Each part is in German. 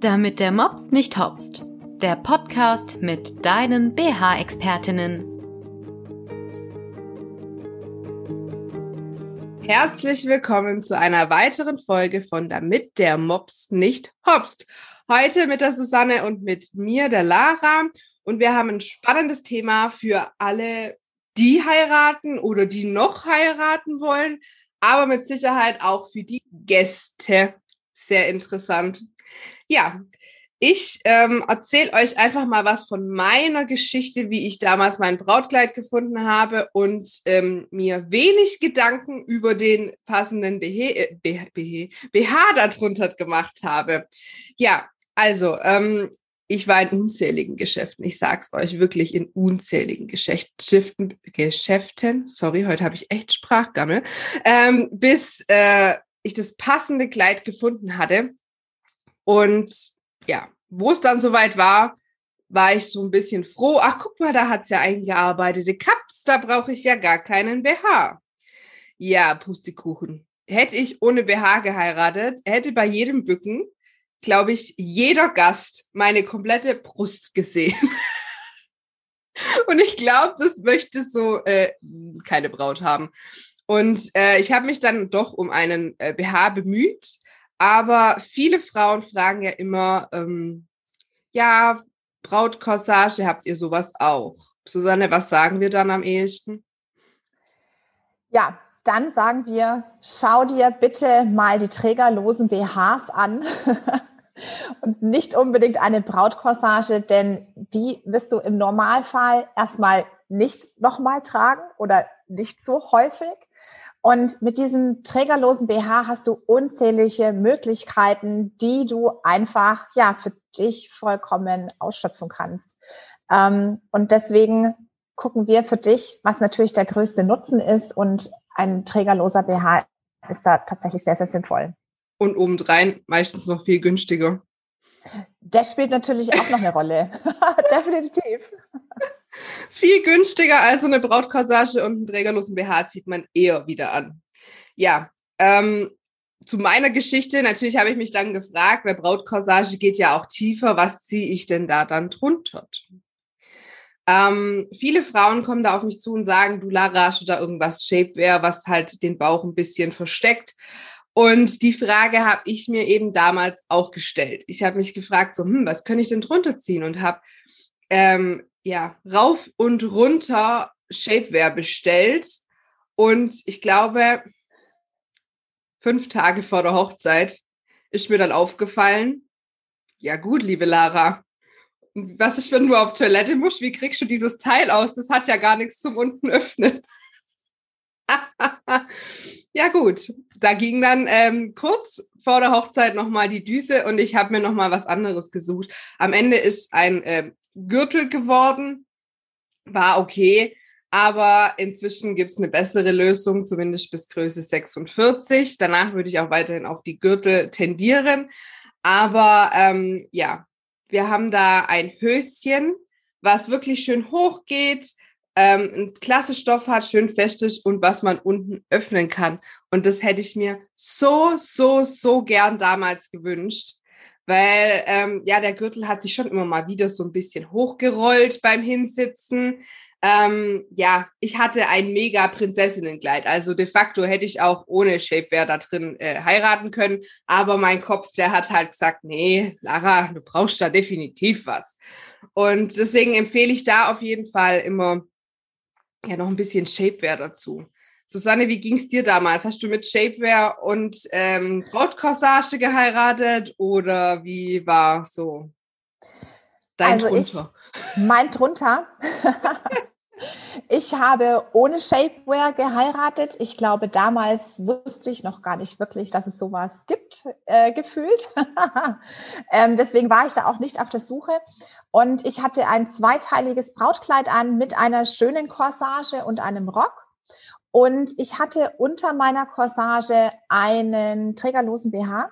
Damit der Mops nicht hopst. Der Podcast mit deinen BH-Expertinnen. Herzlich willkommen zu einer weiteren Folge von Damit der Mops nicht hopst. Heute mit der Susanne und mit mir, der Lara. Und wir haben ein spannendes Thema für alle, die heiraten oder die noch heiraten wollen, aber mit Sicherheit auch für die Gäste. Sehr interessant. Ja, ich ähm, erzähle euch einfach mal was von meiner Geschichte, wie ich damals mein Brautkleid gefunden habe und ähm, mir wenig Gedanken über den passenden BH, äh, BH, BH, darunter gemacht habe. Ja, also ähm, ich war in unzähligen Geschäften. Ich sag's euch wirklich in unzähligen Geschäften, Geschäften. Sorry, heute habe ich echt Sprachgammel. Ähm, bis äh, ich das passende Kleid gefunden hatte. Und ja, wo es dann soweit war, war ich so ein bisschen froh. Ach, guck mal, da hat's ja eingearbeitete Cups, da brauche ich ja gar keinen BH. Ja, Pustekuchen. Hätte ich ohne BH geheiratet, hätte bei jedem Bücken, glaube ich, jeder Gast meine komplette Brust gesehen. Und ich glaube, das möchte so äh, keine Braut haben. Und äh, ich habe mich dann doch um einen äh, BH bemüht aber viele Frauen fragen ja immer, ähm, ja, Brautcorsage, habt ihr sowas auch? Susanne, was sagen wir dann am ehesten? Ja, dann sagen wir, schau dir bitte mal die trägerlosen BHs an und nicht unbedingt eine Brautcorsage, denn die wirst du im Normalfall erstmal nicht nochmal tragen oder nicht so häufig. Und mit diesem trägerlosen BH hast du unzählige Möglichkeiten, die du einfach ja für dich vollkommen ausschöpfen kannst. Ähm, und deswegen gucken wir für dich, was natürlich der größte Nutzen ist. Und ein trägerloser BH ist da tatsächlich sehr, sehr sinnvoll. Und obendrein meistens noch viel günstiger. Das spielt natürlich auch noch eine Rolle. Definitiv. Viel günstiger als so eine Brautcorsage und einen trägerlosen BH zieht man eher wieder an. Ja, ähm, zu meiner Geschichte, natürlich habe ich mich dann gefragt, weil Brautcorsage geht ja auch tiefer, was ziehe ich denn da dann drunter? Ähm, viele Frauen kommen da auf mich zu und sagen, du Lara, hast du da irgendwas Shapewear, was halt den Bauch ein bisschen versteckt? Und die Frage habe ich mir eben damals auch gestellt. Ich habe mich gefragt, so, hm, was könnte ich denn drunter ziehen? Und habe ähm, ja, rauf und runter Shapewear bestellt. Und ich glaube, fünf Tage vor der Hochzeit ist mir dann aufgefallen, ja gut, liebe Lara, was ist, wenn du auf Toilette musst? Wie kriegst du dieses Teil aus? Das hat ja gar nichts zum unten öffnen. ja gut, da ging dann ähm, kurz vor der Hochzeit nochmal die Düse und ich habe mir nochmal was anderes gesucht. Am Ende ist ein ähm, Gürtel geworden. War okay. Aber inzwischen gibt es eine bessere Lösung, zumindest bis Größe 46. Danach würde ich auch weiterhin auf die Gürtel tendieren. Aber ähm, ja, wir haben da ein Höschen, was wirklich schön hoch geht, ähm, ein klasse Stoff hat, schön fest ist und was man unten öffnen kann. Und das hätte ich mir so, so, so gern damals gewünscht weil ähm, ja, der Gürtel hat sich schon immer mal wieder so ein bisschen hochgerollt beim Hinsitzen. Ähm, ja, ich hatte ein mega Prinzessinnenkleid. Also de facto hätte ich auch ohne Shapewear da drin äh, heiraten können. Aber mein Kopf, der hat halt gesagt, nee, Lara, du brauchst da definitiv was. Und deswegen empfehle ich da auf jeden Fall immer ja noch ein bisschen Shapewear dazu. Susanne, wie ging es dir damals? Hast du mit Shapewear und ähm, Brautcorsage geheiratet oder wie war so dein also drunter? Ich, mein drunter. ich habe ohne Shapewear geheiratet. Ich glaube, damals wusste ich noch gar nicht wirklich, dass es sowas gibt, äh, gefühlt. ähm, deswegen war ich da auch nicht auf der Suche. Und ich hatte ein zweiteiliges Brautkleid an mit einer schönen Corsage und einem Rock. Und ich hatte unter meiner Corsage einen trägerlosen BH.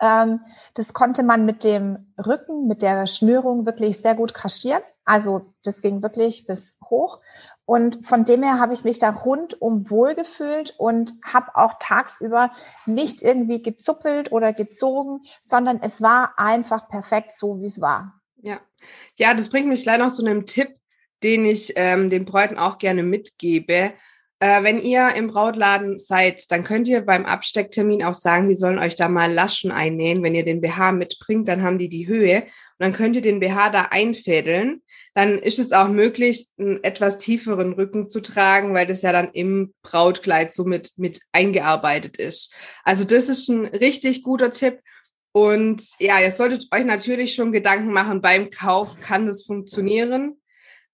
Ähm, das konnte man mit dem Rücken, mit der Schnürung wirklich sehr gut kaschieren. Also das ging wirklich bis hoch. Und von dem her habe ich mich da rundum wohl gefühlt und habe auch tagsüber nicht irgendwie gezuppelt oder gezogen, sondern es war einfach perfekt so, wie es war. Ja, ja, das bringt mich gleich noch zu einem Tipp, den ich ähm, den Bräuten auch gerne mitgebe. Äh, wenn ihr im Brautladen seid, dann könnt ihr beim Abstecktermin auch sagen, die sollen euch da mal Laschen einnähen. Wenn ihr den BH mitbringt, dann haben die die Höhe und dann könnt ihr den BH da einfädeln. Dann ist es auch möglich, einen etwas tieferen Rücken zu tragen, weil das ja dann im Brautkleid so mit, mit eingearbeitet ist. Also das ist ein richtig guter Tipp. Und ja, ihr solltet euch natürlich schon Gedanken machen beim Kauf, kann das funktionieren?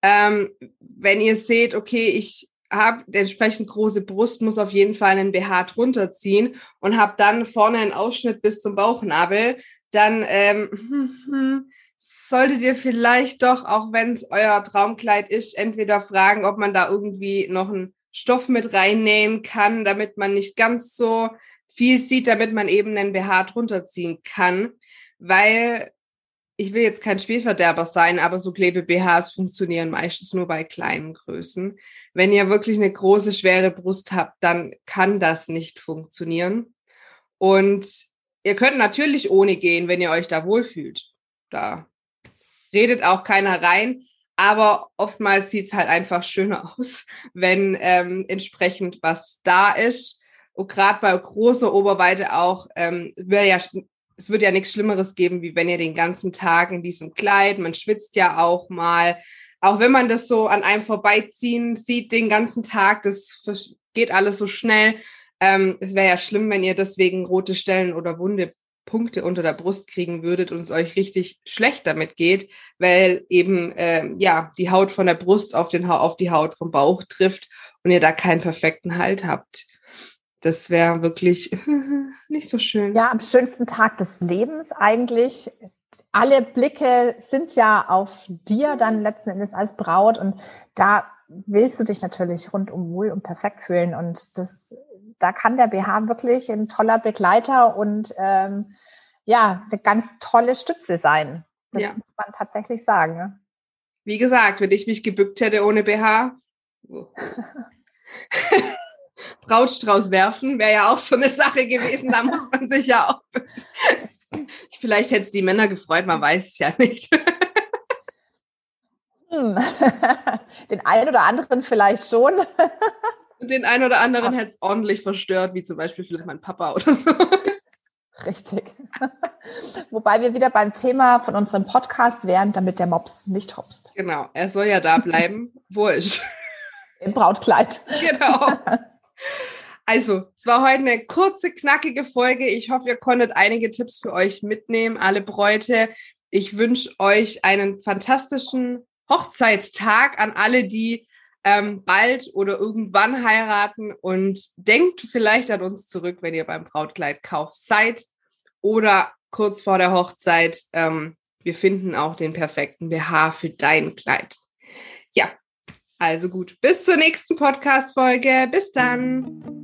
Ähm, wenn ihr seht, okay, ich habe entsprechend große Brust, muss auf jeden Fall einen BH drunter ziehen und habe dann vorne einen Ausschnitt bis zum Bauchnabel, dann ähm, solltet ihr vielleicht doch, auch wenn es euer Traumkleid ist, entweder fragen, ob man da irgendwie noch einen Stoff mit reinnähen kann, damit man nicht ganz so viel sieht, damit man eben einen BH drunter ziehen kann, weil ich will jetzt kein Spielverderber sein, aber so Klebe-BHs funktionieren meistens nur bei kleinen Größen. Wenn ihr wirklich eine große, schwere Brust habt, dann kann das nicht funktionieren. Und ihr könnt natürlich ohne gehen, wenn ihr euch da wohlfühlt. Da redet auch keiner rein. Aber oftmals sieht es halt einfach schöner aus, wenn ähm, entsprechend was da ist. Und gerade bei großer Oberweite auch, ähm, wäre ja es wird ja nichts Schlimmeres geben, wie wenn ihr den ganzen Tag in diesem Kleid, man schwitzt ja auch mal, auch wenn man das so an einem vorbeiziehen sieht den ganzen Tag, das geht alles so schnell. Ähm, es wäre ja schlimm, wenn ihr deswegen rote Stellen oder wunde Punkte unter der Brust kriegen würdet und es euch richtig schlecht damit geht, weil eben äh, ja die Haut von der Brust auf, den, auf die Haut vom Bauch trifft und ihr da keinen perfekten Halt habt. Das wäre wirklich nicht so schön. Ja, am schönsten Tag des Lebens eigentlich. Alle Blicke sind ja auf dir dann letzten Endes als Braut und da willst du dich natürlich rundum wohl und perfekt fühlen und das, da kann der BH wirklich ein toller Begleiter und ähm, ja, eine ganz tolle Stütze sein. Das ja. muss man tatsächlich sagen. Ne? Wie gesagt, wenn ich mich gebückt hätte ohne BH, Brautstrauß werfen, wäre ja auch so eine Sache gewesen. Da muss man sich ja auch. Vielleicht hätte es die Männer gefreut, man weiß es ja nicht. Hm. Den einen oder anderen vielleicht schon. Und den einen oder anderen hätte es ordentlich verstört, wie zum Beispiel vielleicht mein Papa oder so. Richtig. Wobei wir wieder beim Thema von unserem Podcast wären, damit der Mops nicht hopst. Genau, er soll ja da bleiben, wo ist. Im Brautkleid. Genau. Also, es war heute eine kurze, knackige Folge. Ich hoffe, ihr konntet einige Tipps für euch mitnehmen, alle Bräute. Ich wünsche euch einen fantastischen Hochzeitstag an alle, die ähm, bald oder irgendwann heiraten und denkt vielleicht an uns zurück, wenn ihr beim Brautkleidkauf seid oder kurz vor der Hochzeit. Ähm, wir finden auch den perfekten BH für dein Kleid. Ja, also gut, bis zur nächsten Podcast-Folge. Bis dann.